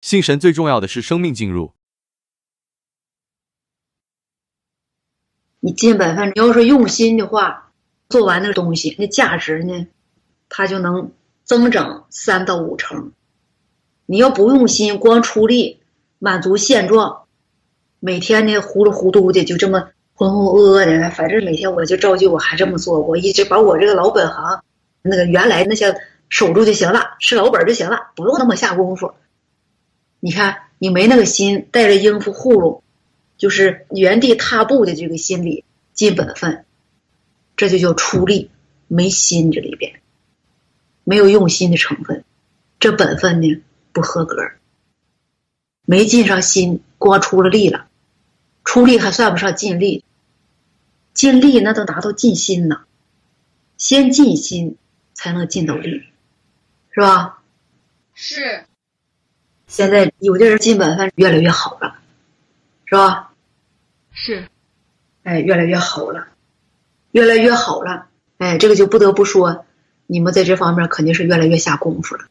信神最重要的是生命进入。你尽本分，你要是用心的话，做完那个东西，那价值呢，它就能增长三到五成。你要不用心，光出力满足现状，每天呢糊里糊涂的就这么浑浑噩噩的，反正每天我就照旧我还这么做，我一直把我这个老本行，那个原来那些守住就行了，是老本就行了，不用那么下功夫。你看你没那个心，带着应付糊弄。就是原地踏步的这个心理，尽本分，这就叫出力，没心这里边，没有用心的成分，这本分呢不合格，没尽上心，光出了力了，出力还算不上尽力，尽力那都达到尽心呢，先尽心才能尽到力，是吧？是。现在有的人尽本分越来越好了，是吧？是，哎，越来越好了，越来越好了，哎，这个就不得不说，你们在这方面肯定是越来越下功夫了，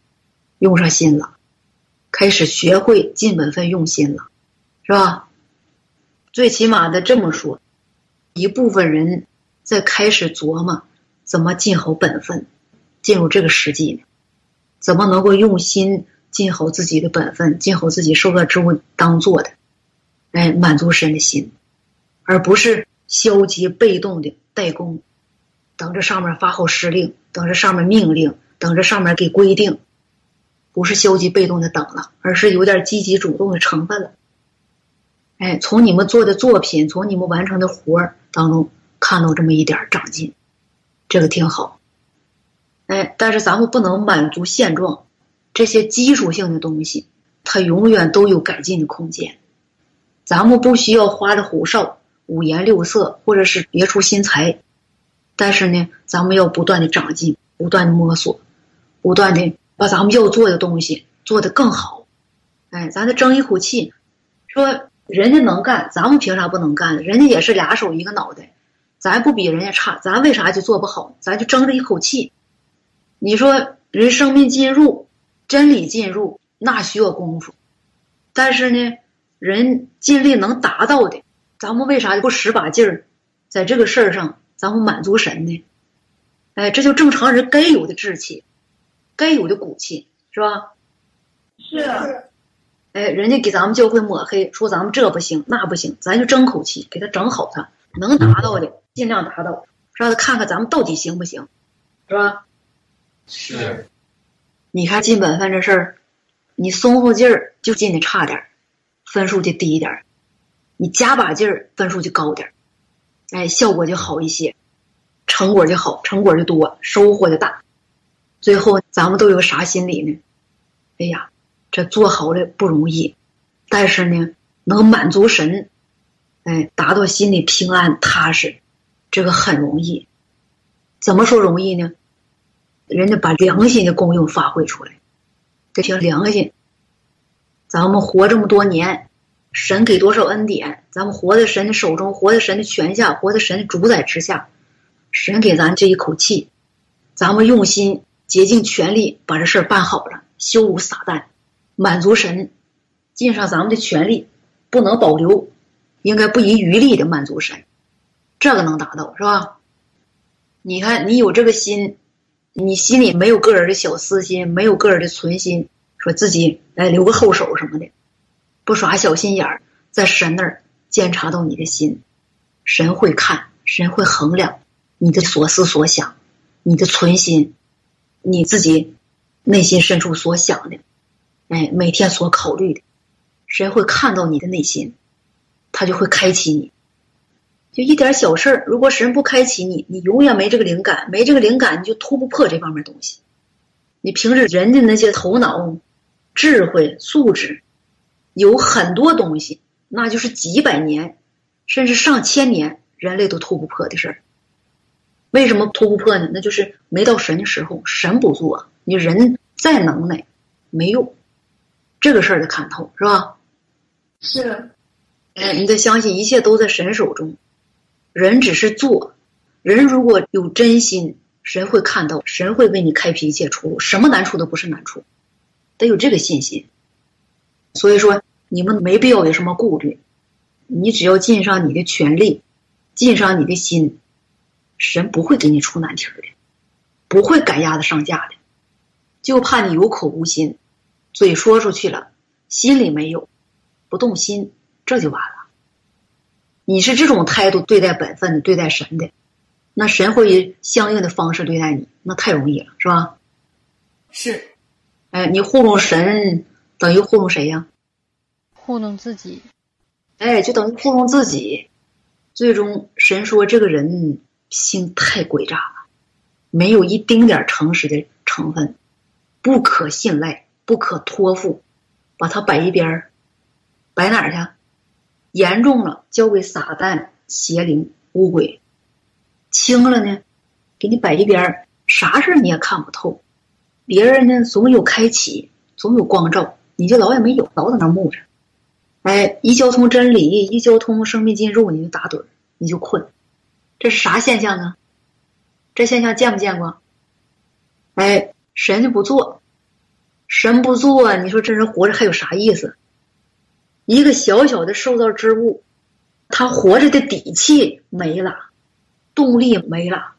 用上心了，开始学会尽本分用心了，是吧？最起码的这么说，一部分人在开始琢磨怎么尽好本分，进入这个实际呢？怎么能够用心尽好自己的本分，尽好自己受个之物当做的，哎，满足神的心。而不是消极被动的代工，等着上面发号施令，等着上面命令，等着上面给规定，不是消极被动的等了，而是有点积极主动的成分了。哎，从你们做的作品，从你们完成的活儿当中看到这么一点长进，这个挺好。哎，但是咱们不能满足现状，这些基础性的东西，它永远都有改进的空间。咱们不需要花里胡哨。五颜六色，或者是别出心裁，但是呢，咱们要不断的长进，不断的摸索，不断的把咱们要做的东西做得更好。哎，咱得争一口气，说人家能干，咱们凭啥不能干？人家也是俩手一个脑袋，咱不比人家差，咱为啥就做不好？咱就争着一口气。你说人生命进入，真理进入，那需要功夫，但是呢，人尽力能达到的。咱们为啥不使把劲儿，在这个事儿上，咱们满足神呢？哎，这就正常人该有的志气，该有的骨气，是吧？是。哎，人家给咱们教会抹黑，说咱们这不行那不行，咱就争口气，给他整好他，能达到的尽量达到，让他看看咱们到底行不行，是吧？是。你看尽本分这事儿，你松松劲儿就进的差点儿，分数就低一点儿。你加把劲儿，分数就高点儿，哎，效果就好一些，成果就好，成果就多，收获就大。最后咱们都有啥心理呢？哎呀，这做好了不容易，但是呢，能满足神，哎，达到心里平安踏实，这个很容易。怎么说容易呢？人家把良心的功用发挥出来，这叫良心。咱们活这么多年。神给多少恩典，咱们活在神的手中，活在神的权下，活在神的主宰之下。神给咱这一口气，咱们用心竭尽全力把这事儿办好了，羞辱撒旦，满足神，尽上咱们的全力，不能保留，应该不遗余力的满足神，这个能达到是吧？你看你有这个心，你心里没有个人的小私心，没有个人的存心，说自己来留个后手什么的。不耍小心眼儿，在神那儿监察到你的心，神会看，神会衡量你的所思所想，你的存心，你自己内心深处所想的，哎，每天所考虑的，神会看到你的内心，他就会开启你。就一点小事儿，如果神不开启你，你永远没这个灵感，没这个灵感，你就突不破这方面东西。你平时人的那些头脑、智慧、素质。有很多东西，那就是几百年，甚至上千年，人类都突不破的事儿。为什么突不破呢？那就是没到神的时候，神不做，你人再能耐，没用。这个事儿得看透，是吧？是。哎，你得相信，一切都在神手中，人只是做。人如果有真心，神会看到，神会为你开辟一切出路，什么难处都不是难处，得有这个信心。所以说，你们没必要有什么顾虑，你只要尽上你的全力，尽上你的心，神不会给你出难题的，不会赶鸭子上架的，就怕你有口无心，嘴说出去了，心里没有，不动心，这就完了。你是这种态度对待本分的，对待神的，那神会以相应的方式对待你，那太容易了，是吧？是。哎，你糊弄神，等于糊弄谁呀？糊弄自己。哎，就等于糊弄自己。最终，神说这个人心太诡诈了，没有一丁点诚实的成分，不可信赖，不可托付，把他摆一边儿，摆哪儿去？严重了，交给撒旦、邪灵、乌鬼；轻了呢，给你摆一边儿，啥事你也看不透。别人呢，总有开启，总有光照，你就老也没有，老在那木着。哎，一交通真理，一交通生命进入，你就打盹，你就困。这是啥现象啊？这现象见没见过？哎，神就不做，神不做，你说这人活着还有啥意思？一个小小的受造之物，他活着的底气没了，动力没了，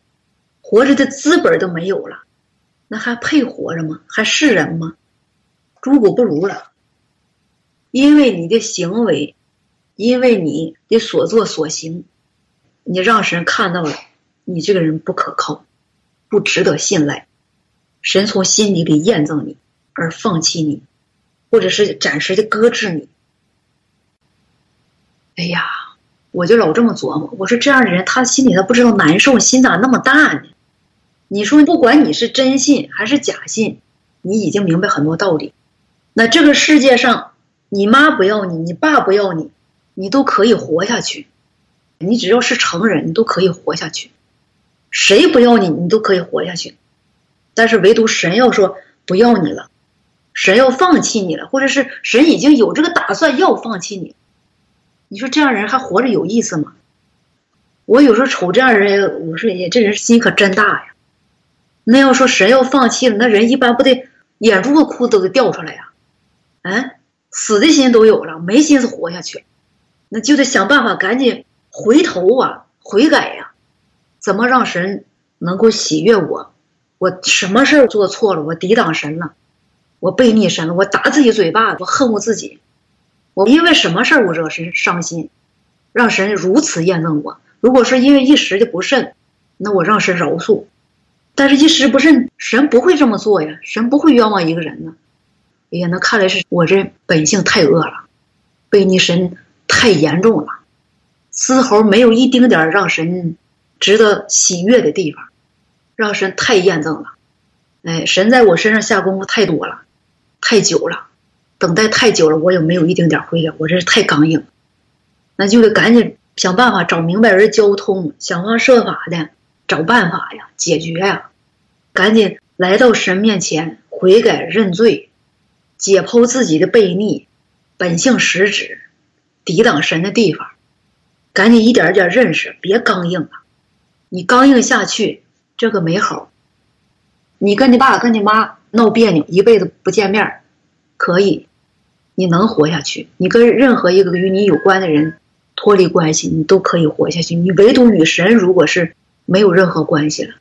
活着的资本都没有了，那还配活着吗？还是人吗？猪狗不如了。因为你的行为，因为你的所作所行，你让神看到了，你这个人不可靠，不值得信赖，神从心底里验证你，而放弃你，或者是暂时的搁置你。哎呀，我就老这么琢磨。我说这样的人，他心里他不知道难受，心咋那么大呢？你说不管你是真信还是假信，你已经明白很多道理。那这个世界上，你妈不要你，你爸不要你，你都可以活下去。你只要是成人，你都可以活下去。谁不要你，你都可以活下去。但是唯独神要说不要你了，神要放弃你了，或者是神已经有这个打算要放弃你。你说这样人还活着有意思吗？我有时候瞅这样人，我说，哎，这人心可真大呀。那要说神要放弃了，那人一般不得眼珠子哭都得掉出来呀？嗯，死的心都有了，没心思活下去，那就得想办法赶紧回头啊，悔改呀，怎么让神能够喜悦我？我什么事儿做错了？我抵挡神了，我背逆神了，我打自己嘴巴子，我恨我自己。我因为什么事儿我惹神伤心，让神如此验证我？如果是因为一时的不慎，那我让神饶恕。但是，一时不慎，神不会这么做呀，神不会冤枉一个人呢。哎呀，那看来是我这本性太恶了，背逆神太严重了，丝毫没有一丁点让神值得喜悦的地方，让神太验证了。哎，神在我身上下功夫太多了，太久了。等待太久了，我也没有一丁点回应，我这是太刚硬，那就得赶紧想办法找明白人交通，想方设法的找办法呀，解决呀，赶紧来到神面前悔改认罪，解剖自己的悖逆，本性实质，抵挡神的地方，赶紧一点一点认识，别刚硬了，你刚硬下去，这个没好。你跟你爸跟你妈闹别扭，一辈子不见面，可以。你能活下去，你跟任何一个与你有关的人脱离关系，你都可以活下去。你唯独与神，如果是没有任何关系了，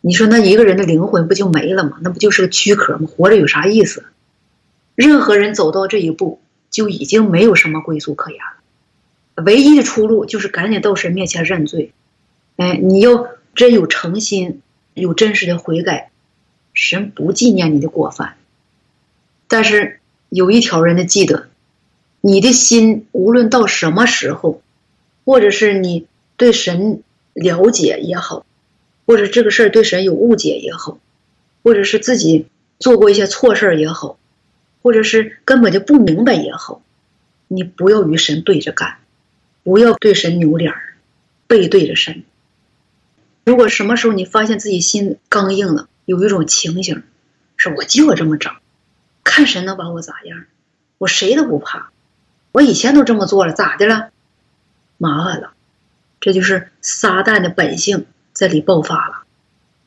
你说那一个人的灵魂不就没了吗？那不就是个躯壳吗？活着有啥意思？任何人走到这一步，就已经没有什么归宿可言了。唯一的出路就是赶紧到神面前认罪。哎，你要真有诚心，有真实的悔改，神不纪念你的过犯，但是。有一条人的记得，你的心无论到什么时候，或者是你对神了解也好，或者这个事儿对神有误解也好，或者是自己做过一些错事儿也好，或者是根本就不明白也好，你不要与神对着干，不要对神扭脸儿，背对着神。如果什么时候你发现自己心刚硬了，有一种情形，是我就要这么整。看神能把我咋样？我谁都不怕，我以前都这么做了，咋的了？麻烦了，这就是撒旦的本性在里爆发了，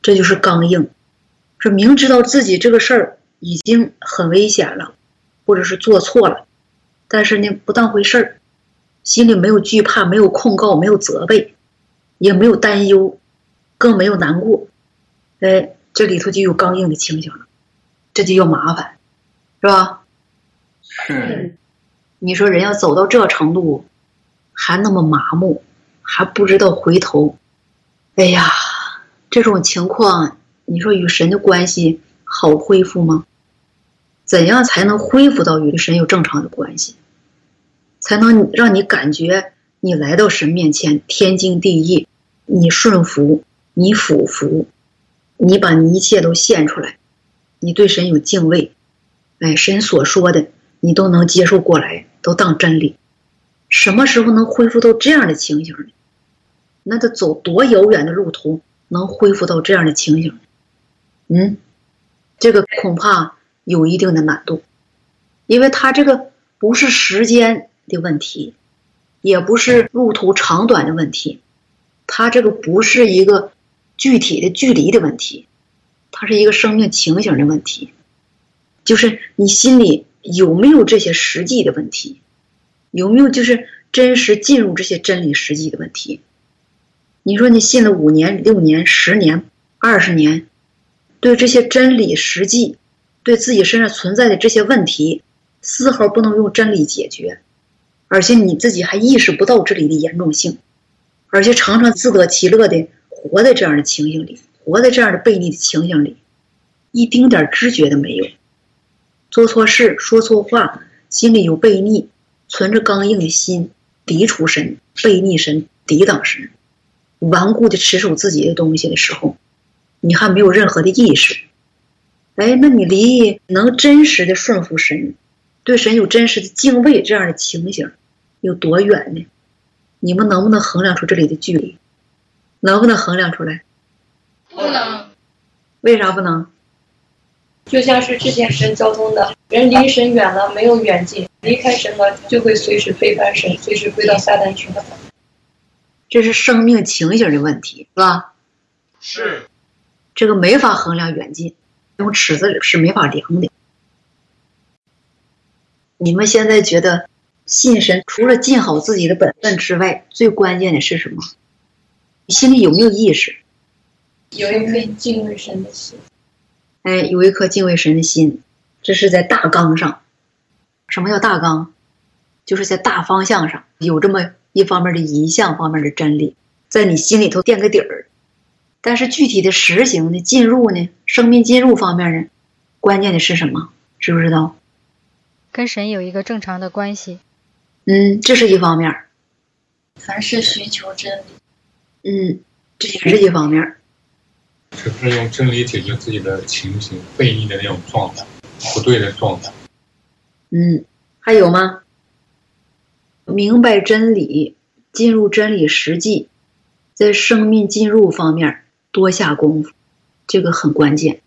这就是刚硬，是明知道自己这个事儿已经很危险了，或者是做错了，但是呢不当回事儿，心里没有惧怕，没有控告，没有责备，也没有担忧，更没有难过。哎，这里头就有刚硬的情形了，这就要麻烦，是吧？是。你说人要走到这程度，还那么麻木，还不知道回头，哎呀，这种情况，你说与神的关系好恢复吗？怎样才能恢复到与神有正常的关系？才能让你感觉你来到神面前天经地义，你顺服，你俯服，你把你一切都献出来，你对神有敬畏，哎，神所说的你都能接受过来。都当真理，什么时候能恢复到这样的情形呢？那得走多遥远的路途能恢复到这样的情形？嗯，这个恐怕有一定的难度，因为他这个不是时间的问题，也不是路途长短的问题，他这个不是一个具体的距离的问题，它是一个生命情形的问题，就是你心里。有没有这些实际的问题？有没有就是真实进入这些真理实际的问题？你说你信了五年、六年、十年、二十年，对这些真理实际，对自己身上存在的这些问题，丝毫不能用真理解决，而且你自己还意识不到这里的严重性，而且常常自得其乐的活在这样的情形里，活在这样的悖逆的情形里，一丁点知觉都没有。做错事，说错话，心里有悖逆，存着刚硬的心，抵触神，悖逆神，抵挡神，顽固的持守自己的东西的时候，你还没有任何的意识。哎，那你离能真实的顺服神，对神有真实的敬畏这样的情形，有多远呢？你们能不能衡量出这里的距离？能不能衡量出来？不能。为啥不能？就像是之前神交通的人离神远了，没有远近，离开神了就会随时背叛神，随时归到撒旦去了。这是生命情形的问题，是吧？是。这个没法衡量远近，用尺子是没法量的。你们现在觉得信神除了尽好自己的本分之外，最关键的是什么？你心里有没有意识？有一颗敬畏神的心。哎，有一颗敬畏神的心，这是在大纲上。什么叫大纲？就是在大方向上有这么一方面的一项方面的真理，在你心里头垫个底儿。但是具体的实行呢，进入呢，生命进入方面呢，关键的是什么？知不知道？跟神有一个正常的关系。嗯，这是一方面。凡事寻求真理。嗯，这也是一方面。是不是用真理解决自己的情形、背逆的那种状态、不对的状态？嗯，还有吗？明白真理，进入真理实际，在生命进入方面多下功夫，这个很关键。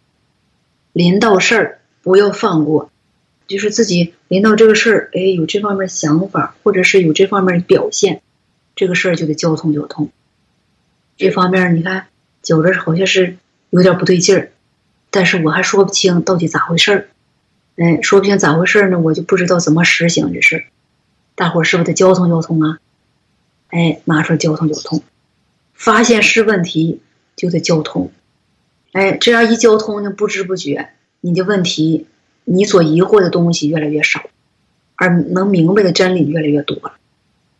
临到事儿不要放过，就是自己临到这个事儿，哎，有这方面想法，或者是有这方面表现，这个事儿就得交通交通。这方面你看。觉着好像是有点不对劲儿，但是我还说不清到底咋回事儿。哎，说不清咋回事儿呢，我就不知道怎么实行这事。大伙儿是不是得交通交通啊？哎，拿出来交通交通，发现是问题就得交通。哎，这样一交通呢，不知不觉你的问题，你所疑惑的东西越来越少，而能明白的真理越来越多了。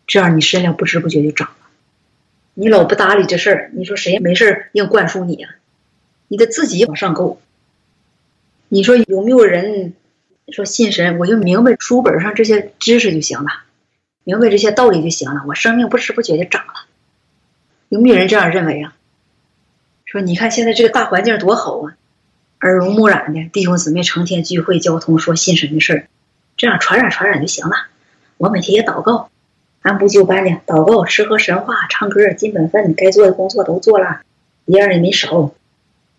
这样你身量不知不觉就长了。你老不搭理这事儿，你说谁没事儿硬灌输你呀？你得自己往上够。你说有没有人说信神？我就明白书本上这些知识就行了，明白这些道理就行了，我生命不知不觉就长了。有没有人这样认为啊？说你看现在这个大环境多好啊，耳濡目染的弟兄姊妹成天聚会交通说信神的事儿，这样传染传染就行了。我每天也祷告。按部就班的祷告、吃喝、神话、唱歌、尽本分，该做的工作都做了，一样也没少。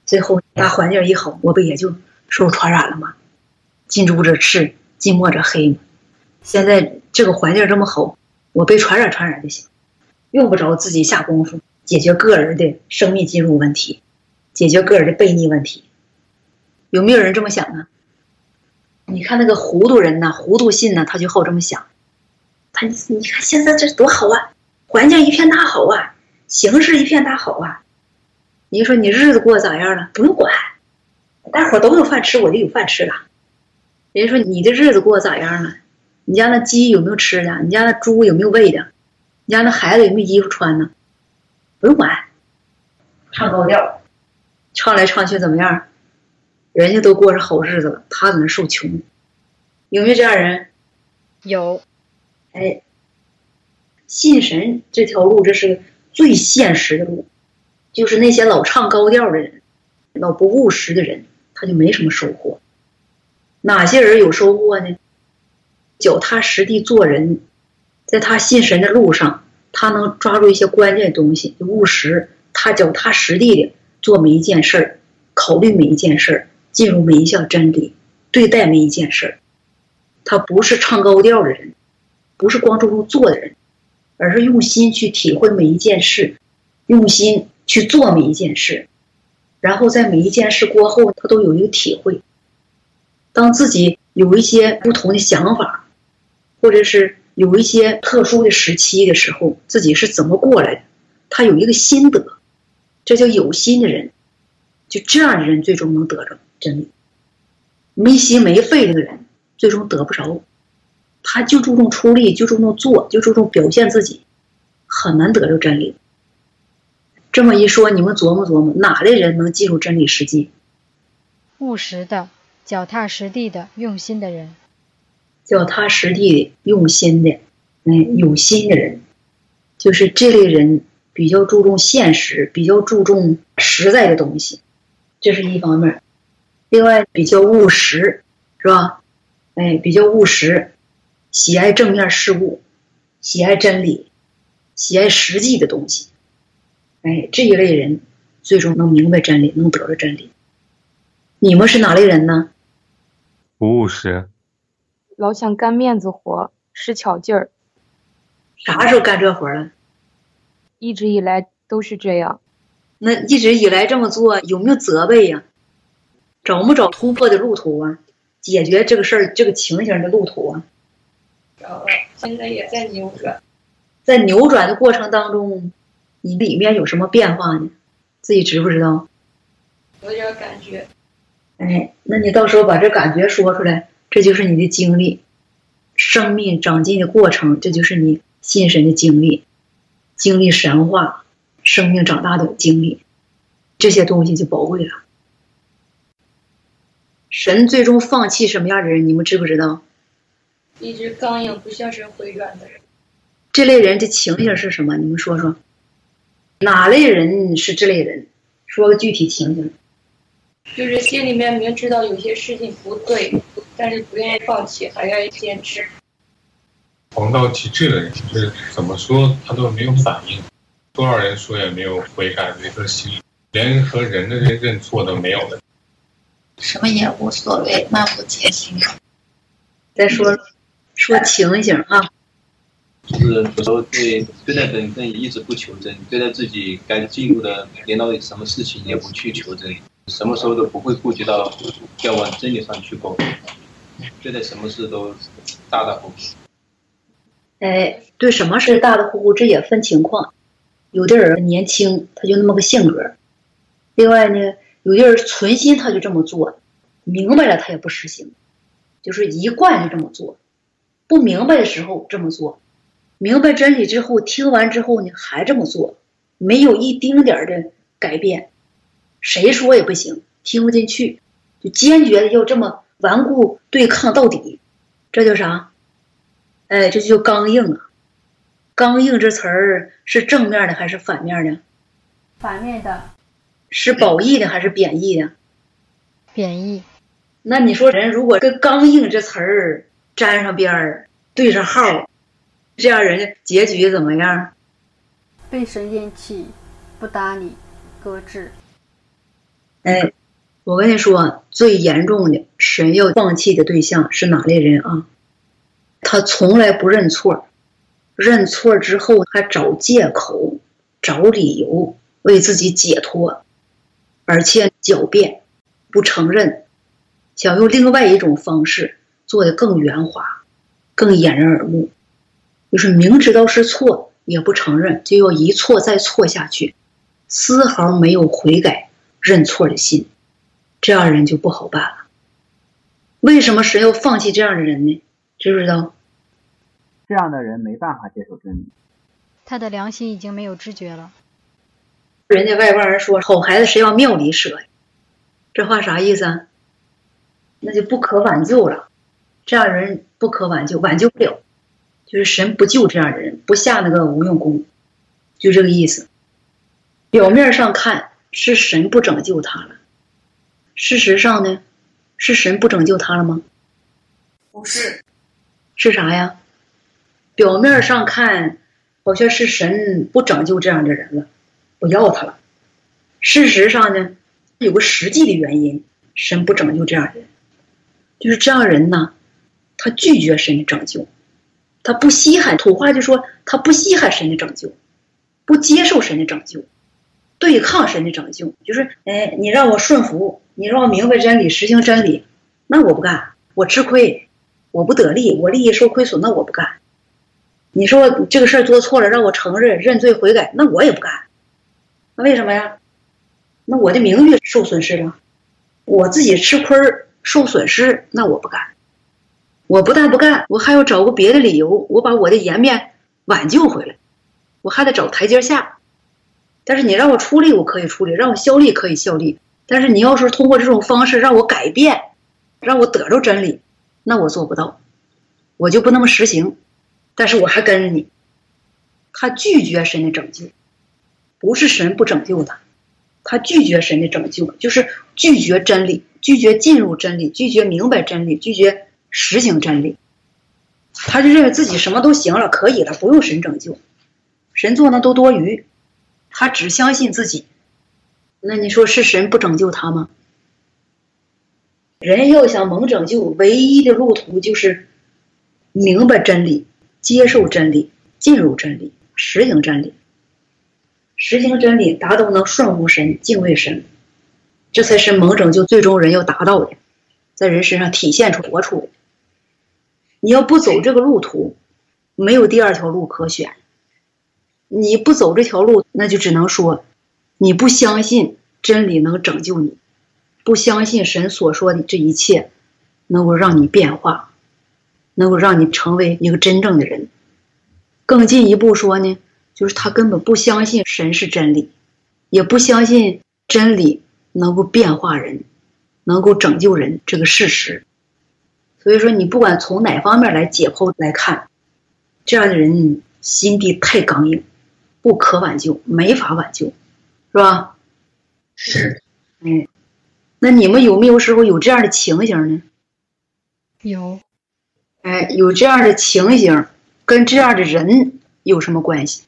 最后大环境一好，我不也就受传染了吗？近朱者赤，近墨者黑嘛。现在这个环境这么好，我被传染传染就行，用不着自己下功夫解决个人的生命进入问题，解决个人的悖逆问题。有没有人这么想啊？你看那个糊涂人呐，糊涂信呢，他就好这么想。他你看现在这多好啊，环境一片大好啊，形势一片大好啊。你说你日子过得咋样了？不用管，大伙都有饭吃，我就有饭吃了。人家说你的日子过得咋样了？你家那鸡有没有吃的？你家那猪有没有喂的？你家那孩子有没有衣服穿呢？不用管，唱高调，唱来唱去怎么样？人家都过上好日子了，他在那受穷，有没有这样人？有，哎，信神这条路，这是最现实的路，就是那些老唱高调的人，老不务实的人，他就没什么收获。哪些人有收获呢？脚踏实地做人，在他信神的路上，他能抓住一些关键东西，务实。他脚踏实地的做每一件事儿，考虑每一件事儿，进入每一项真理，对待每一件事儿。他不是唱高调的人，不是光注重做的人，而是用心去体会每一件事，用心去做每一件事，然后在每一件事过后，他都有一个体会。当自己有一些不同的想法，或者是有一些特殊的时期的时候，自己是怎么过来的，他有一个心得，这叫有心的人。就这样的人，最终能得着真理。没心没肺的人。最终得不着，他就注重出力，就注重做，就注重表现自己，很难得着真理。这么一说，你们琢磨琢磨，哪类人能记住真理实际？务实的、脚踏实地的、用心的人。脚踏实地的、用心的，嗯，有心的人，就是这类人比较注重现实，比较注重实在的东西，这是一方面。另外，比较务实，是吧？哎，比较务实，喜爱正面事物，喜爱真理，喜爱实际的东西。哎，这一类人最终能明白真理，能得着真理。你们是哪类人呢？不务实，老想干面子活，使巧劲儿。啥时候干这活了？一直以来都是这样。那一直以来这么做，有没有责备呀？找没找突破的路途啊？解决这个事儿、这个情形的路途啊，找了，现在也在扭转，在扭转的过程当中，你里面有什么变化呢？自己知不知道？有点感觉。哎，那你到时候把这感觉说出来，这就是你的经历，生命长进的过程，这就是你心神的经历，经历神话，生命长大的经历，这些东西就宝贵了。神最终放弃什么样的人？你们知不知道？一直刚硬、不像是回转的人。这类人的情形是什么？你们说说。哪类人是这类人？说个具体情形。就是心里面明知道有些事情不对，但是不愿意放弃，还愿意坚持。黄道极致的人，就是怎么说他都没有反应，多少人说也没有悔改的一颗心，连和人的这认错都没有的。什么也无所谓，漫不经心。再说说情形啊，就是有时候对对待本分一直不求真，对待自己该进入的领导什么事情也不去求真，什么时候都不会顾及到要往真理上去沟，对待什么事都大大乎乎。哎，对什么事大大乎乎，这也分情况。有的人年轻，他就那么个性格；另外呢。有的人存心他就这么做，明白了他也不实行，就是一贯就这么做。不明白的时候这么做，明白真理之后听完之后呢还这么做，没有一丁点儿的改变，谁说也不行，听不进去，就坚决的要这么顽固对抗到底，这叫啥？哎，这就叫刚硬啊！刚硬这词儿是正面的还是反面的？反面的。是褒义的还是贬义的？贬义。那你说人如果跟“刚硬”这词儿沾上边儿，对上号，这样人家结局怎么样？被神厌弃，不搭理，搁置。哎，我跟你说，最严重的神要放弃的对象是哪类人啊？他从来不认错，认错之后还找借口、找理由为自己解脱。而且狡辩，不承认，想用另外一种方式做的更圆滑、更掩人耳目。就是明知道是错也不承认，就要一错再错下去，丝毫没有悔改认错的心，这样人就不好办了。为什么神要放弃这样的人呢？知不知道？这样的人没办法接受真理，他的良心已经没有知觉了。人家外邦人说好孩子谁往庙里舍，这话啥意思啊？那就不可挽救了，这样人不可挽救，挽救不了，就是神不救这样的人，不下那个无用功，就这个意思。表面上看是神不拯救他了，事实上呢，是神不拯救他了吗？不是，是啥呀？表面上看好像是神不拯救这样的人了，不要他了。事实上呢，有个实际的原因，神不拯救这样的人，就是这样人呢，他拒绝神的拯救，他不稀罕，土话就说他不稀罕神的拯救，不接受神的拯救，对抗神的拯救，就是哎，你让我顺服，你让我明白真理，实行真理，那我不干，我吃亏，我不得利，我利益受亏损，那我不干。你说这个事儿做错了，让我承认、认罪、悔改，那我也不干。那为什么呀？那我的名誉受损失了，我自己吃亏受损失，那我不干。我不但不干，我还要找个别的理由，我把我的颜面挽救回来，我还得找台阶下。但是你让我出力，我可以出力；让我效力，可以效力。但是你要是通过这种方式让我改变，让我得着真理，那我做不到，我就不那么实行。但是我还跟着你，他拒绝神的拯救，不是神不拯救他，他拒绝神的拯救，就是拒绝真理，拒绝进入真理，拒绝明白真理，拒绝实行真理。他就认为自己什么都行了，可以了，不用神拯救，神做那都多余，他只相信自己。那你说是神不拯救他吗？人要想蒙拯救，唯一的路途就是明白真理。接受真理，进入真理，实行真理，实行真理，达到能顺服神、敬畏神，这才是蒙拯救最终人要达到的，在人身上体现出、活出的。你要不走这个路途，没有第二条路可选。你不走这条路，那就只能说，你不相信真理能拯救你，不相信神所说的这一切能够让你变化。能够让你成为一个真正的人，更进一步说呢，就是他根本不相信神是真理，也不相信真理能够变化人，能够拯救人这个事实。所以说，你不管从哪方面来解剖来看，这样的人心地太刚硬，不可挽救，没法挽救，是吧？是。嗯，那你们有没有时候有这样的情形呢？有。哎，有这样的情形，跟这样的人有什么关系？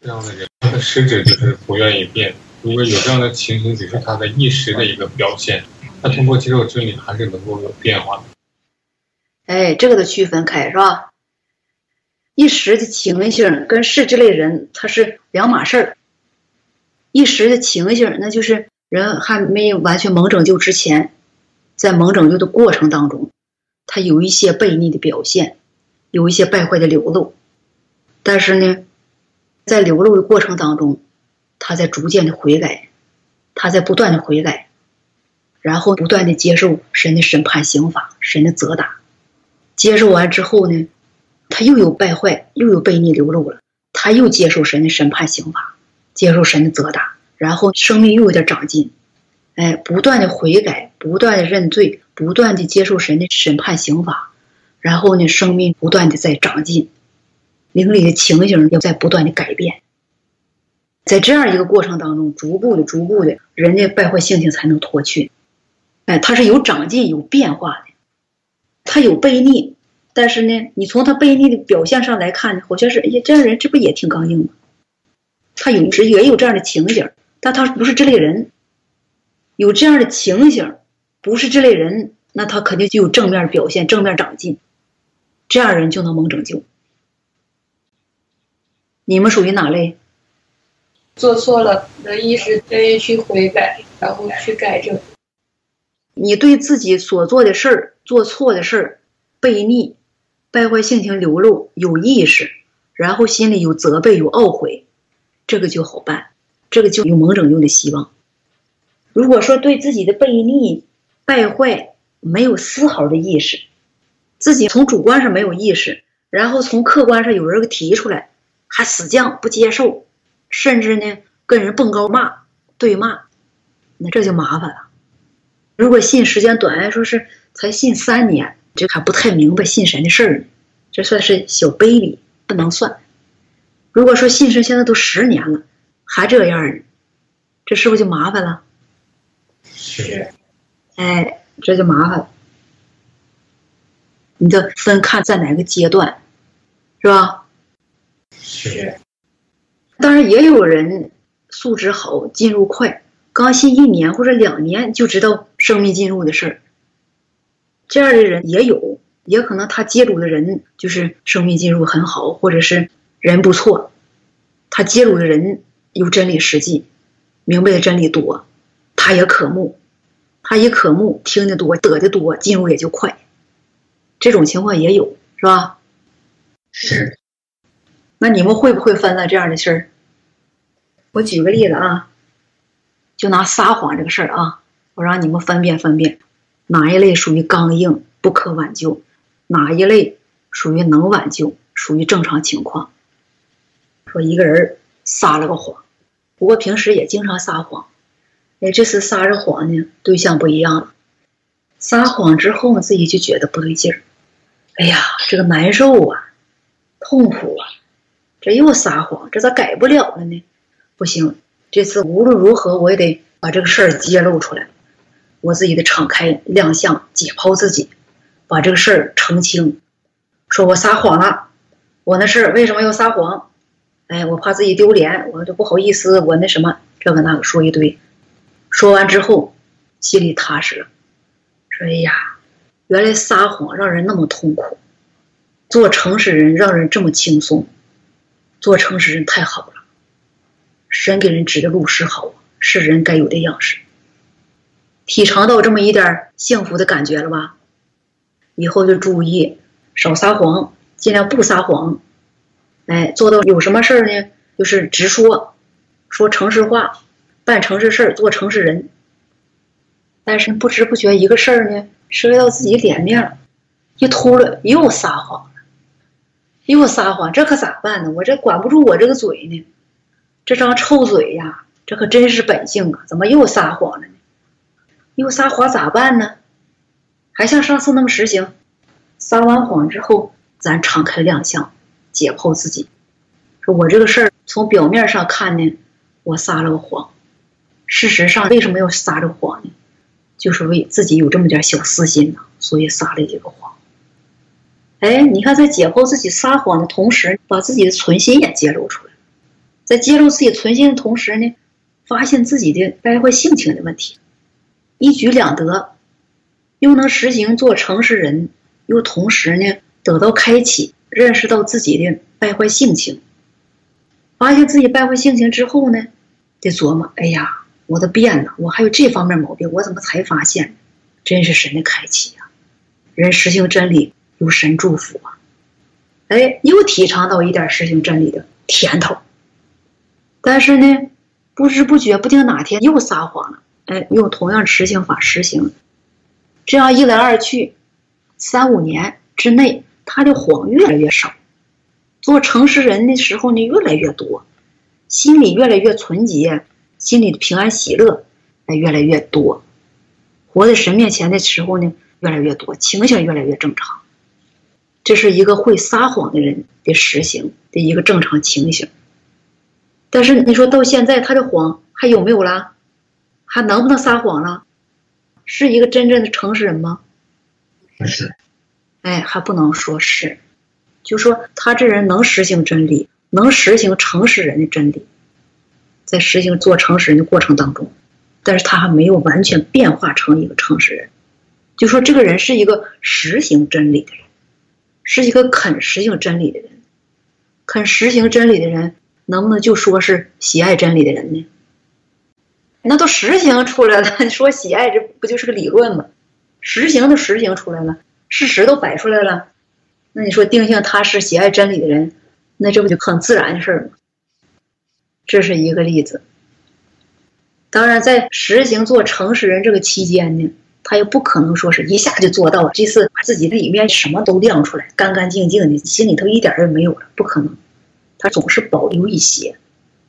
这样的人，他的实质就是不愿意变。如果有这样的情形，只是他的一时的一个表现，他通过接受真理，还是能够有变化的。哎，这个得区分开，是吧？一时的情形跟是这类人，他是两码事儿。一时的情形，那就是人还没有完全蒙拯救之前，在蒙拯救的过程当中。他有一些悖逆的表现，有一些败坏的流露，但是呢，在流露的过程当中，他在逐渐的悔改，他在不断的悔改，然后不断的接受神的审判刑罚，神的责打。接受完之后呢，他又有败坏，又有悖逆流露了，他又接受神的审判刑罚，接受神的责打，然后生命又有点长进，哎，不断的悔改，不断的认罪。不断的接受神的审判刑罚，然后呢，生命不断的在长进，灵里的情形要在不断的改变，在这样一个过程当中，逐步的、逐步的，人的败坏性情才能脱去。哎，他是有长进、有变化的，他有悖逆，但是呢，你从他悖逆的表现上来看呢，好像是哎呀，这样人这不也挺刚硬吗？他有时也有这样的情景，但他不是这类人，有这样的情形。不是这类人，那他肯定就有正面表现、正面长进，这样人就能蒙拯救。你们属于哪类？做错了能意识愿意去悔改，然后去改正。你对自己所做的事儿、做错的事儿、背逆，败坏性情流露，有意识，然后心里有责备、有懊悔，这个就好办，这个就有蒙拯救的希望。如果说对自己的悖逆、败坏没有丝毫的意识，自己从主观上没有意识，然后从客观上有人给提出来，还死犟不接受，甚至呢跟人蹦高骂、对骂，那这就麻烦了。如果信时间短，说是才信三年，这还不太明白信神的事儿呢，这算是小 baby，不能算。如果说信神现在都十年了，还这样呢，这是不是就麻烦了？是，哎，这就麻烦了。你得分看在哪个阶段，是吧？是，当然也有人素质好，进入快，刚信一年或者两年就知道生命进入的事儿。这样的人也有，也可能他接触的人就是生命进入很好，或者是人不错，他接触的人有真理实际，明白的真理多，他也渴慕，他一渴慕，听得多，得的多，进入也就快。这种情况也有，是吧？是。那你们会不会分了这样的事儿？我举个例子啊，就拿撒谎这个事儿啊，我让你们分辨分辨，哪一类属于刚硬不可挽救，哪一类属于能挽救，属于正常情况。说一个人撒了个谎，不过平时也经常撒谎，哎，这次撒着谎呢，对象不一样了。撒谎之后呢，自己就觉得不对劲儿。哎呀，这个难受啊，痛苦啊！这又撒谎，这咋改不了了呢？不行，这次无论如何我也得把这个事儿揭露出来，我自己得敞开亮相，解剖自己，把这个事儿澄清。说我撒谎了，我那事为什么要撒谎？哎，我怕自己丢脸，我就不好意思，我那什么这个那个说一堆。说完之后，心里踏实了，说哎呀。原来撒谎让人那么痛苦，做诚实人让人这么轻松，做诚实人太好了。神给人指的路是好，是人该有的样式。体尝到这么一点幸福的感觉了吧？以后就注意少撒谎，尽量不撒谎。哎，做到有什么事儿呢？就是直说，说诚实话，办诚实事儿，做诚实人。但是不知不觉一个事儿呢。摔到自己脸面，一秃噜又撒谎了，又撒谎，这可咋办呢？我这管不住我这个嘴呢，这张臭嘴呀，这可真是本性啊！怎么又撒谎了呢？又撒谎咋办呢？还像上次那么实行？撒完谎之后，咱敞开亮相，解剖自己，我这个事儿从表面上看呢，我撒了个谎，事实上为什么要撒这个谎呢？就是为自己有这么点小私心呢，所以撒了这个谎。哎，你看，在解剖自己撒谎的同时，把自己的存心也揭露出来。在揭露自己存心的同时呢，发现自己的败坏性情的问题，一举两得，又能实行做诚实人，又同时呢得到开启，认识到自己的败坏性情。发现自己败坏性情之后呢，得琢磨：哎呀。我都变了，我还有这方面毛病，我怎么才发现？真是神的开启呀！人实行真理有神祝福啊！哎，又体尝到一点实行真理的甜头。但是呢，不知不觉，不定哪天又撒谎了。哎，用同样实行法实行，这样一来二去，三五年之内，他的谎越来越少，做诚实人的时候呢，越来越多，心里越来越纯洁。心里的平安喜乐，哎，越来越多；活在神面前的时候呢，越来越多，情形越来越正常。这是一个会撒谎的人的实行的一个正常情形。但是你说到现在，他的谎还有没有了？还能不能撒谎了？是一个真正的诚实人吗？不是。哎，还不能说是，就说他这人能实行真理，能实行诚实人的真理。在实行做诚实人的过程当中，但是他还没有完全变化成一个诚实人，就说这个人是一个实行真理的人，是一个肯实行真理的人，肯实行真理的人，能不能就说是喜爱真理的人呢？那都实行出来了，你说喜爱这不就是个理论吗？实行都实行出来了，事实都摆出来了，那你说定性他是、喜爱真理的人，那这不就很自然的事儿吗？这是一个例子。当然，在实行做诚实人这个期间呢，他也不可能说是一下就做到了，这次把自己的里面什么都亮出来，干干净净的，心里头一点儿也没有了，不可能。他总是保留一些，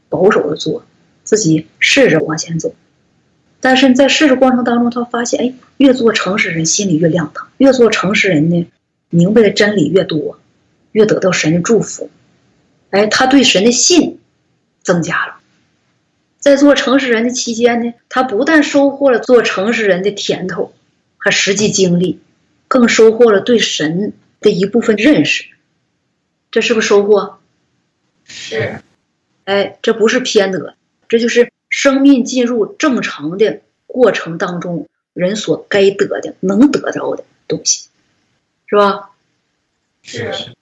保守的做，自己试着往前走。但是在试的过程当中，他发现，哎，越做诚实人心里越亮堂，越做诚实人呢，明白的真理越多，越得到神的祝福。哎，他对神的信增加了。在做诚实人的期间呢，他不但收获了做诚实人的甜头和实际经历，更收获了对神的一部分认识。这是不是收获？是。哎，这不是偏得，这就是生命进入正常的过程当中人所该得的、能得到的东西，是吧？是。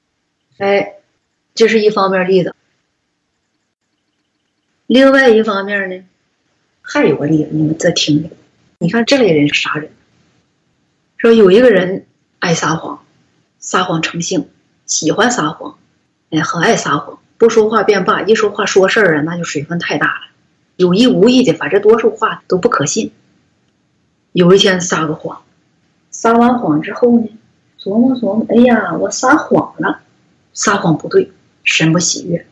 哎，这是一方面例子。另外一方面呢，还有个例子，你们再听听。你看这类人是啥人？说有一个人爱撒谎，撒谎成性，喜欢撒谎，哎，很爱撒谎，不说话便罢，一说话说事儿啊，那就水分太大了，有意无意的，反正多数话都不可信。有一天撒个谎，撒完谎之后呢，琢磨琢磨，哎呀，我撒谎了，撒谎不对，神不喜悦。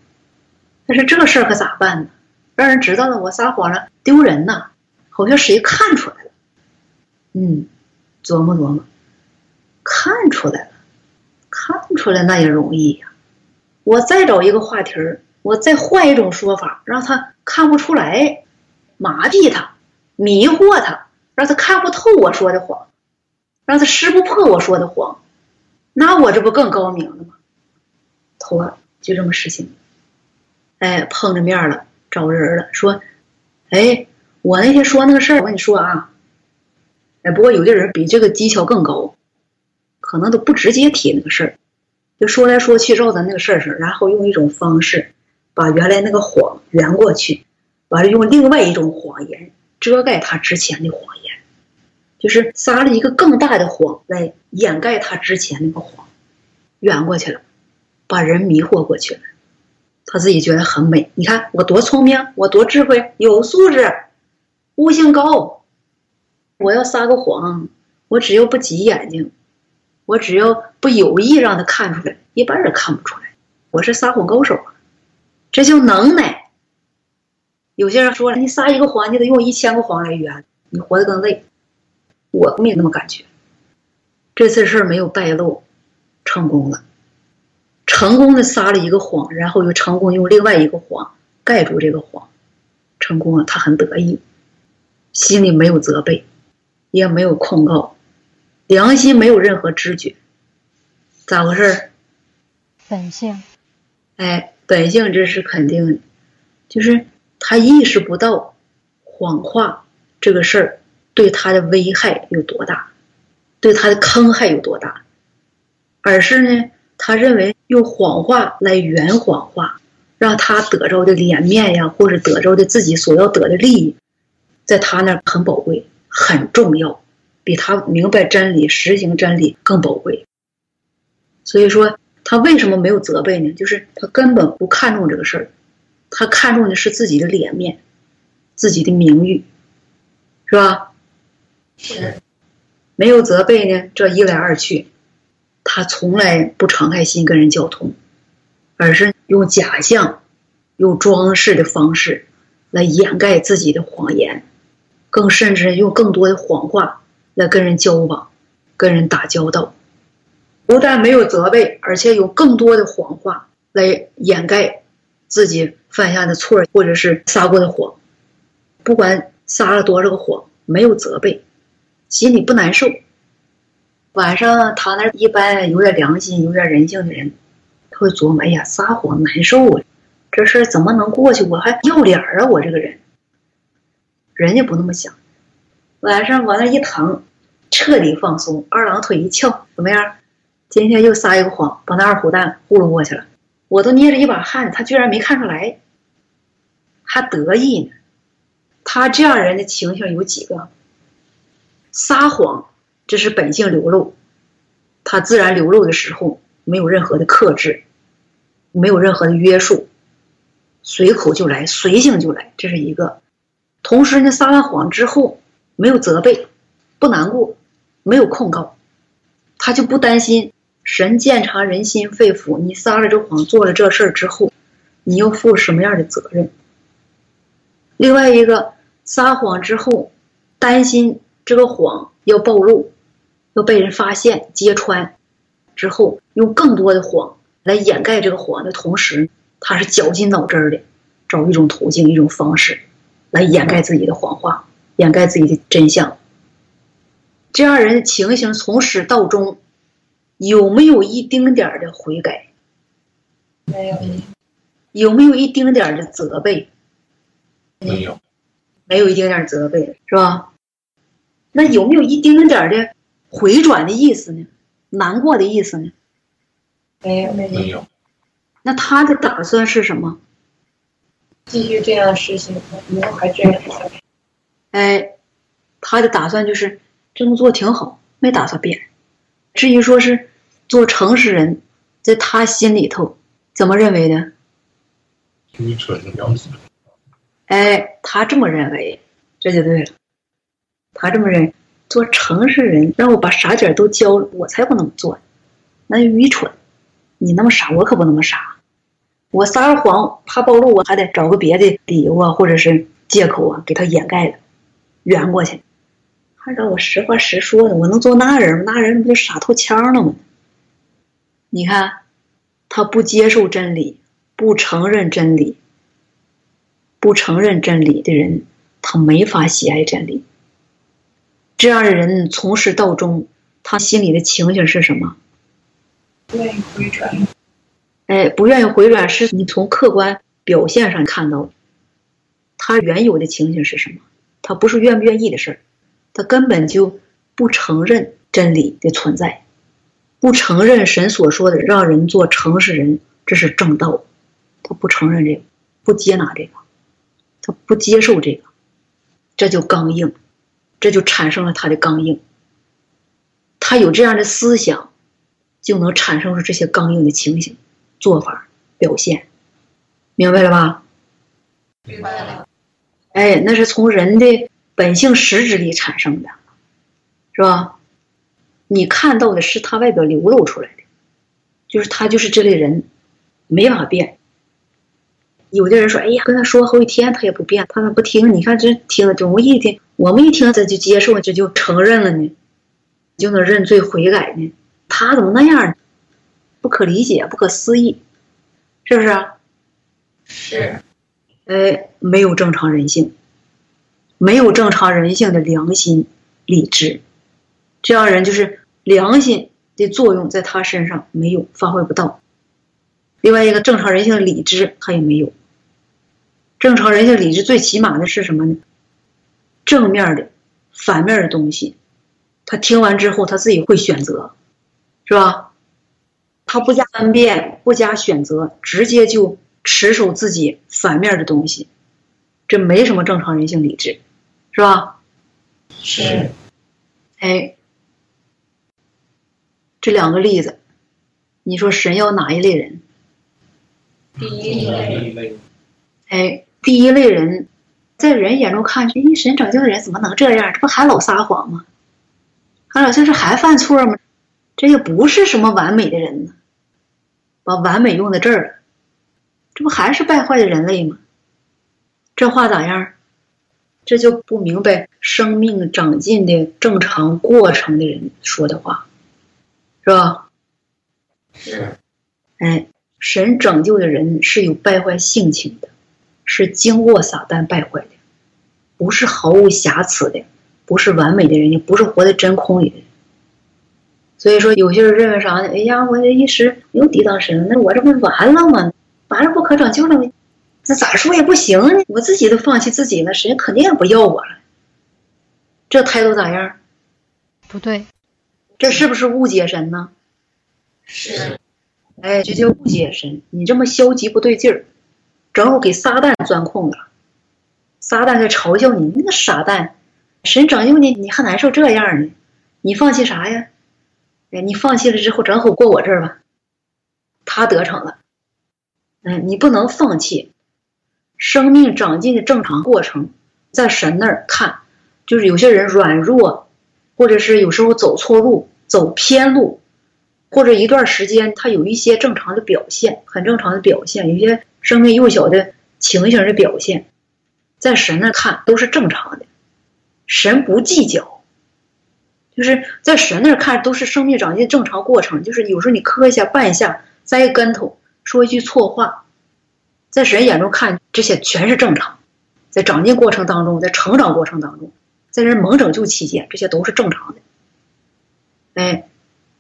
但是这个事儿可咋办呢？让人知道了，我撒谎了，丢人呐！好像谁看出来了？嗯，琢磨琢磨，看出来了，看出来那也容易呀。我再找一个话题儿，我再换一种说法，让他看不出来，麻痹他，迷惑他，让他看不透我说的谎，让他识不破我说的谎，那我这不更高明了吗？妥，就这么实行。哎，碰着面了。找人了，说：“哎，我那天说那个事儿，我跟你说啊，哎，不过有的人比这个技巧更高，可能都不直接提那个事儿，就说来说去绕着那个事儿上，然后用一种方式把原来那个谎圆过去，完了用另外一种谎言遮盖他之前的谎言，就是撒了一个更大的谎来掩盖他之前那个谎，圆过去了，把人迷惑过去了。”他自己觉得很美，你看我多聪明，我多智慧，有素质，悟性高。我要撒个谎，我只要不挤眼睛，我只要不有意让他看出来，一般人看不出来。我是撒谎高手，这叫能耐。有些人说了，你撒一个谎，你得用一千个谎来圆，你活得更累。我没那么感觉，这次事儿没有败露，成功了。成功的撒了一个谎，然后又成功用另外一个谎盖住这个谎，成功了，他很得意，心里没有责备，也没有控告，良心没有任何知觉，咋回事？本性。哎，本性这是肯定的，就是他意识不到谎话这个事儿对他的危害有多大，对他的坑害有多大，而是呢。他认为用谎话来圆谎话，让他得着的脸面呀，或者得着的自己所要得的利益，在他那很宝贵，很重要，比他明白真理、实行真理更宝贵。所以说，他为什么没有责备呢？就是他根本不看重这个事儿，他看重的是自己的脸面，自己的名誉，是吧？是。没有责备呢，这一来二去。他从来不敞开心跟人交通，而是用假象、用装饰的方式来掩盖自己的谎言，更甚至用更多的谎话来跟人交往、跟人打交道。不但没有责备，而且有更多的谎话来掩盖自己犯下的错或者是撒过的谎。不管撒了多少个谎，没有责备，心里不难受。晚上他那一般有点良心、有点人性的人，他会琢磨：哎呀，撒谎难受啊，这事怎么能过去？我还要脸啊！我这个人，人家不那么想。晚上往那一躺，彻底放松，二郎腿一翘，怎么样？今天又撒一个谎，把那二虎蛋糊弄过去了。我都捏着一把汗，他居然没看出来，还得意呢。他这样人的情形有几个？撒谎。这是本性流露，他自然流露的时候，没有任何的克制，没有任何的约束，随口就来，随性就来，这是一个。同时呢，撒完谎之后没有责备，不难过，没有控告，他就不担心神鉴察人心肺腑，你撒了这谎，做了这事儿之后，你要负什么样的责任？另外一个，撒谎之后担心这个谎要暴露，要被人发现揭穿。之后用更多的谎来掩盖这个谎的同时，他是绞尽脑汁的找一种途径、一种方式来掩盖自己的谎话，掩盖自己的真相。这样人的情形从始到终有没有一丁点儿的悔改？没有。有没有一丁点儿的责备？没有。没有一丁点儿责备，是吧？那有没有一丁点儿的回转的意思呢？难过的意思呢？没有，没有。那他的打算是什么？继续这样实行，以后还这样。哎，他的打算就是这么做挺好，没打算变。至于说是做诚实人，在他心里头怎么认为的？愚蠢的表现。哎，他这么认为，这就对了。他这么认为。做诚实人，让我把傻点都教了，我才不那么做，那愚蠢！你那么傻，我可不那么傻。我撒个谎怕暴露，我还得找个别的理由啊，或者是借口啊，给他掩盖了，圆过去。还让我实话实说呢，我能做那人吗？那人不就傻透腔了吗？你看，他不接受真理，不承认真理，不承认真理的人，他没法喜爱真理。这样的人从始到终，他心里的情形是什么？不愿意回转。哎，不愿意回转，是你从客观表现上看到的。他原有的情形是什么？他不是愿不愿意的事，他根本就不承认真理的存在，不承认神所说的让人做诚实人，这是正道。他不承认这个，不接纳这个，他不接受这个，这就刚硬。这就产生了他的刚硬，他有这样的思想，就能产生出这些刚硬的情形、做法、表现，明白了吧？明白了。哎，那是从人的本性实质里产生的，是吧？你看到的是他外表流露出来的，就是他就是这类人，没法变。有的人说：“哎呀，跟他说好几天，他也不变，他咋不听？你看这听的容易听。”我们一听，这就接受，这就承认了呢，就能认罪悔改呢。他怎么那样呢？不可理解，不可思议，是不是？是。哎，没有正常人性，没有正常人性的良心、理智，这样人就是良心的作用在他身上没有发挥不到。另外一个正常人性的理智他也没有。正常人性理智最起码的是什么呢？正面的、反面的东西，他听完之后，他自己会选择，是吧？他不加分辨，不加选择，直接就持守自己反面的东西，这没什么正常人性理智，是吧？是。哎，这两个例子，你说神要哪一类人？第一类。哎，第一类人。在人眼中看，哎，神拯救的人怎么能这样？这不还老撒谎吗？还老就是还犯错吗？这也不是什么完美的人呢，把完美用在这儿了，这不还是败坏的人类吗？这话咋样？这就不明白生命长进的正常过程的人说的话，是吧？是。哎，神拯救的人是有败坏性情的。是经过撒旦败坏的，不是毫无瑕疵的，不是完美的人，也不是活在真空里的。所以说，有些人认为啥呢？哎呀，我这一时又抵挡神，那我这不完了吗？完了不可拯救了吗？那咋说也不行呢？我自己都放弃自己了，神肯定也不要我了。这态度咋样？不对，这是不是误解神呢？是。哎，这叫误解神。你这么消极不对劲儿。正好给撒旦钻空子了，撒旦在嘲笑你，那个傻蛋，神拯救你，你还难受这样呢？你放弃啥呀？哎，你放弃了之后，正好过我这儿吧，他得逞了。嗯，你不能放弃。生命长进的正常过程，在神那儿看，就是有些人软弱，或者是有时候走错路、走偏路，或者一段时间他有一些正常的表现，很正常的表现，有些生命幼小的情形的表现，在神那儿看都是正常的。神不计较，就是在神那儿看都是生命长进正常过程。就是有时候你磕一下、绊一下、栽个跟头、说一句错话，在神眼中看这些全是正常。在长进过程当中，在成长过程当中，在人蒙拯救期间，这些都是正常的。哎，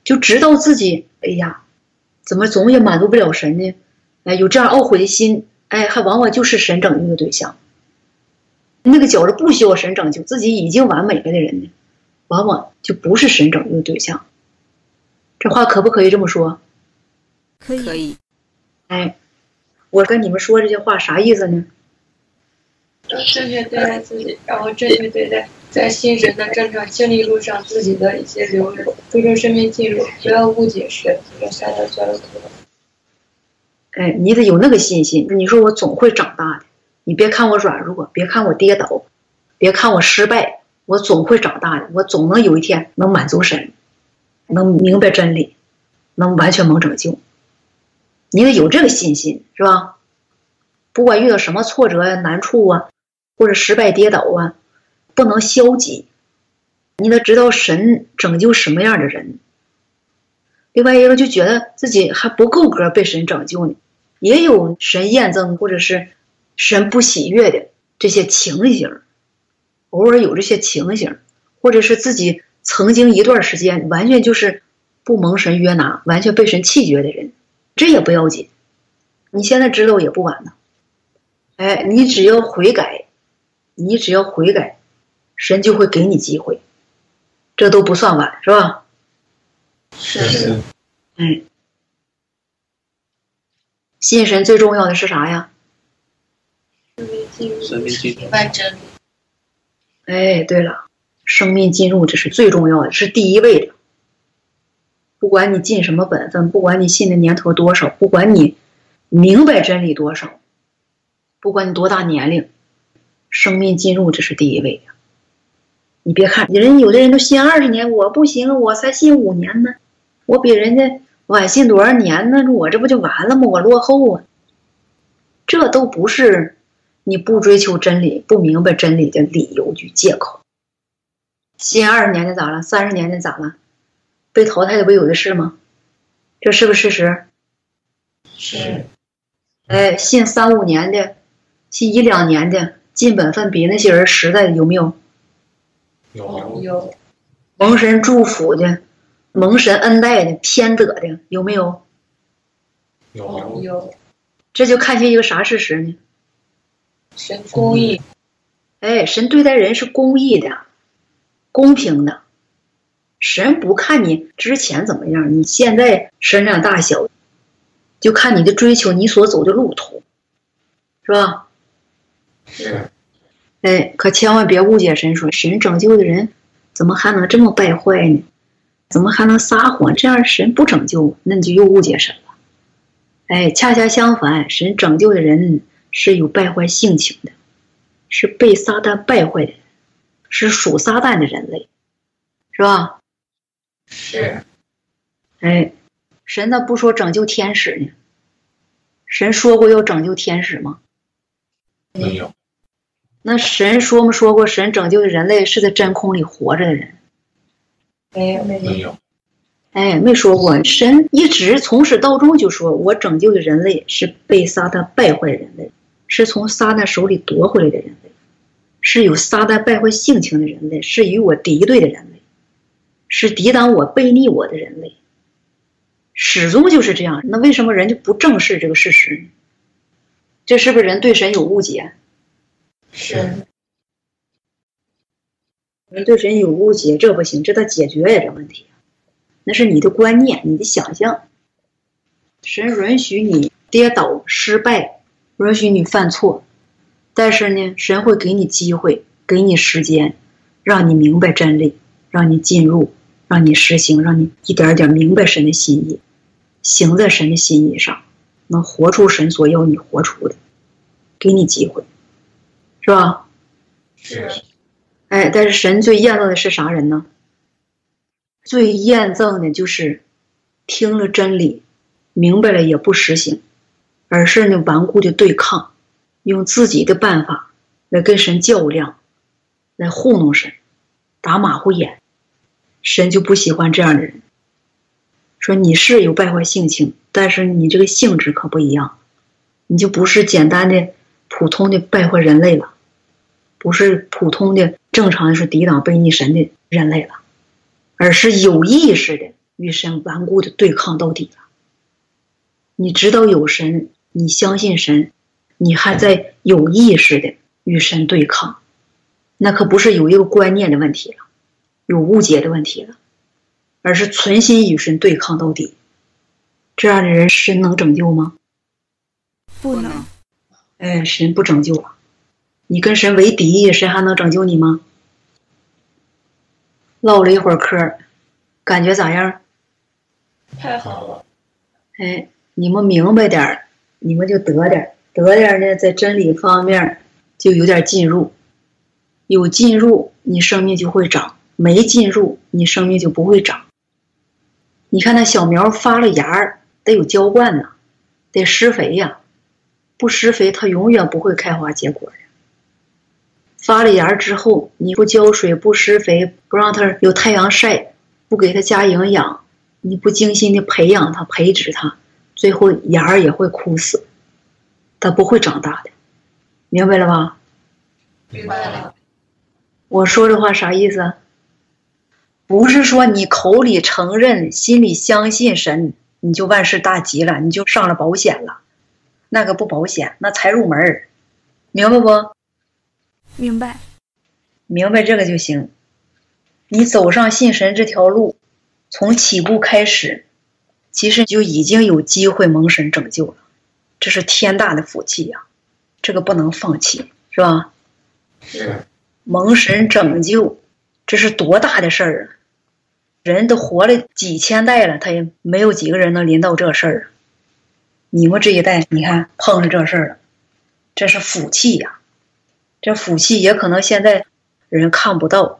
就知道自己，哎呀，怎么总也满足不了神呢？哎，有这样懊悔的心，哎，还往往就是神拯救的对象。那个觉着不需要神拯救，自己已经完美了的人呢，往往就不是神拯救的对象。这话可不可以这么说？可以。哎，我跟你们说这些话啥意思呢？正确对待自己，然后正确对待在新神的正常经历路上自己的一些流入，注重生命进入，不要误解神，要下到交流图。哎，你得有那个信心。你说我总会长大的。你别看我软弱，别看我跌倒，别看我失败，我总会长大的，我总能有一天能满足神，能明白真理，能完全蒙拯救。你得有这个信心，是吧？不管遇到什么挫折呀、难处啊，或者失败跌倒啊，不能消极。你得知道神拯救什么样的人。另外一个就觉得自己还不够格被神拯救呢，也有神验证或者是。神不喜悦的这些情形，偶尔有这些情形，或者是自己曾经一段时间完全就是不蒙神约拿，完全被神弃绝的人，这也不要紧。你现在知道也不晚呢。哎，你只要悔改，你只要悔改，神就会给你机会，这都不算晚，是吧？是是。嗯，信神最重要的是啥呀？生命进入，真理。哎，对了，生命进入这是最重要的，是第一位的。不管你尽什么本分，不管你信的年头多少，不管你明白真理多少，不管你多大年龄，生命进入这是第一位的。你别看人，有的人都信二十年，我不行，我才信五年呢，我比人家晚信多少年呢？我这不就完了吗？我落后啊！这都不是。你不追求真理、不明白真理的理由与借口，信二十年的咋了？三十年的咋了？被淘汰的不有的是吗？这是不是事实？是。哎，信三五年的，信一两年的，尽本分比那些人实在的有没有？有有。蒙神祝福的，蒙神恩待的，偏得的有没有？有有。这就看清一个啥事实呢？神公义，哎，神对待人是公义的，公平的。神不看你之前怎么样，你现在身量大小，就看你的追求，你所走的路途，是吧？是。哎，可千万别误解神说，神拯救的人怎么还能这么败坏呢？怎么还能撒谎？这样神不拯救，那你就又误解神了。哎，恰恰相反，神拯救的人。是有败坏性情的，是被撒旦败坏的，是属撒旦的人类，是吧？是。哎，神咋不说拯救天使呢？神说过要拯救天使吗？没有。那神说没说过神拯救的人类是在真空里活着的人？没有，没有。哎，没说过。神一直从始到终就说我拯救的人类是被撒旦败坏的人类。是从撒旦手里夺回来的人类，是有撒旦败坏性情的人类，是与我敌对的人类，是抵挡我、背逆我的人类，始终就是这样。那为什么人就不正视这个事实呢？这是不是人对神有误解？是。人对神有误解，这不行，这得解决呀，这问题。那是你的观念，你的想象。神允许你跌倒、失败。允许你犯错，但是呢，神会给你机会，给你时间，让你明白真理，让你进入，让你实行，让你一点点明白神的心意。行在神的心意上，能活出神所要你活出的，给你机会，是吧？是。哎，但是神最厌憎的是啥人呢？最厌憎的就是听了真理，明白了也不实行，而是呢顽固的对抗，用自己的办法来跟神较量，来糊弄神，打马虎眼。神就不喜欢这样的人。说你是有败坏性情，但是你这个性质可不一样，你就不是简单的普通的败坏人类了，不是普通的正常的是抵挡背逆神的人类了。而是有意识的与神顽固的对抗到底了。你知道有神，你相信神，你还在有意识的与神对抗，那可不是有一个观念的问题了，有误解的问题了，而是存心与神对抗到底。这样的人，神能拯救吗？不能。哎，神不拯救啊。你跟神为敌，神还能拯救你吗？唠了一会儿嗑，感觉咋样？太好了！哎，你们明白点儿，你们就得点儿，得点儿呢，在真理方面就有点进入。有进入，你生命就会长；没进入，你生命就不会长。你看那小苗发了芽儿，得有浇灌呐，得施肥呀，不施肥，它永远不会开花结果。发了芽之后，你不浇水、不施肥、不让它有太阳晒、不给它加营养，你不精心的培养它、培植它，最后芽儿也会枯死，它不会长大的，明白了吧？明白了。我说这话啥意思？不是说你口里承认、心里相信神，你就万事大吉了，你就上了保险了，那个不保险，那才入门儿，明白不？明白，明白这个就行。你走上信神这条路，从起步开始，其实就已经有机会蒙神拯救了，这是天大的福气呀！这个不能放弃，是吧？是。蒙神拯救，这是多大的事儿啊！人都活了几千代了，他也没有几个人能临到这事儿。你们这一代，你看碰上这事儿了，这是福气呀！这福气也可能现在人看不到，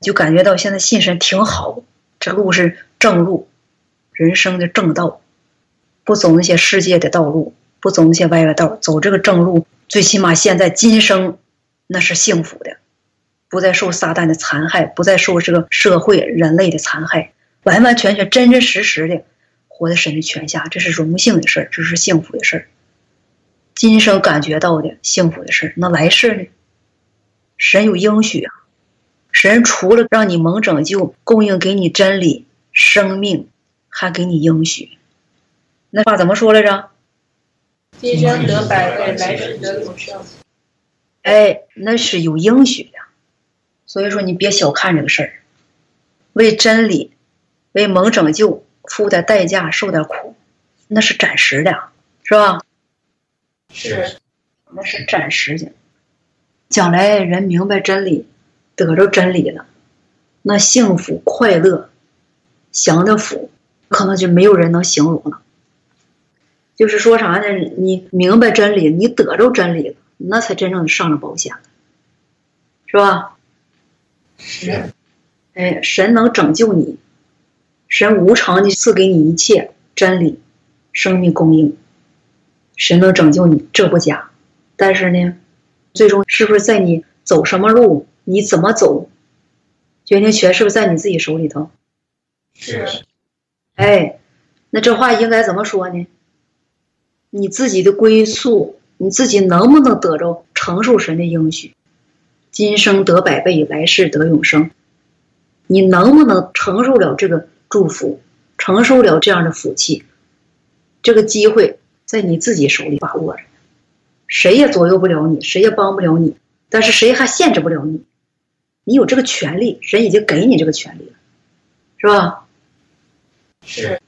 就感觉到现在信神挺好，这路是正路，人生的正道，不走那些世界的道路，不走那些歪歪道，走这个正路，最起码现在今生那是幸福的，不再受撒旦的残害，不再受这个社会人类的残害，完完全全真真实实的活在神的权下，这是荣幸的事儿，这是幸福的事儿。今生感觉到的幸福的事儿，那来世呢？神有应许啊！神除了让你蒙拯救、供应给你真理、生命，还给你应许。那话怎么说来着？今生得百倍，来世得永生。哎，那是有应许的。所以说，你别小看这个事儿。为真理、为蒙拯救付点代价、受点苦，那是暂时的，是吧？是，那是暂时的，将来人明白真理，得着真理了，那幸福快乐，享的福，可能就没有人能形容了。就是说啥呢？你明白真理，你得着真理了，那才真正上了保险了，是吧？是。哎，神能拯救你，神无偿的赐给你一切真理、生命供应。神能拯救你，这不假。但是呢，最终是不是在你走什么路，你怎么走，决定权是不是在你自己手里头？是。哎，那这话应该怎么说呢？你自己的归宿，你自己能不能得着承受神的应许？今生得百倍，来世得永生。你能不能承受了这个祝福，承受了这样的福气？这个机会。在你自己手里把握着，谁也左右不了你，谁也帮不了你，但是谁还限制不了你？你有这个权利，神已经给你这个权利了，是吧？是。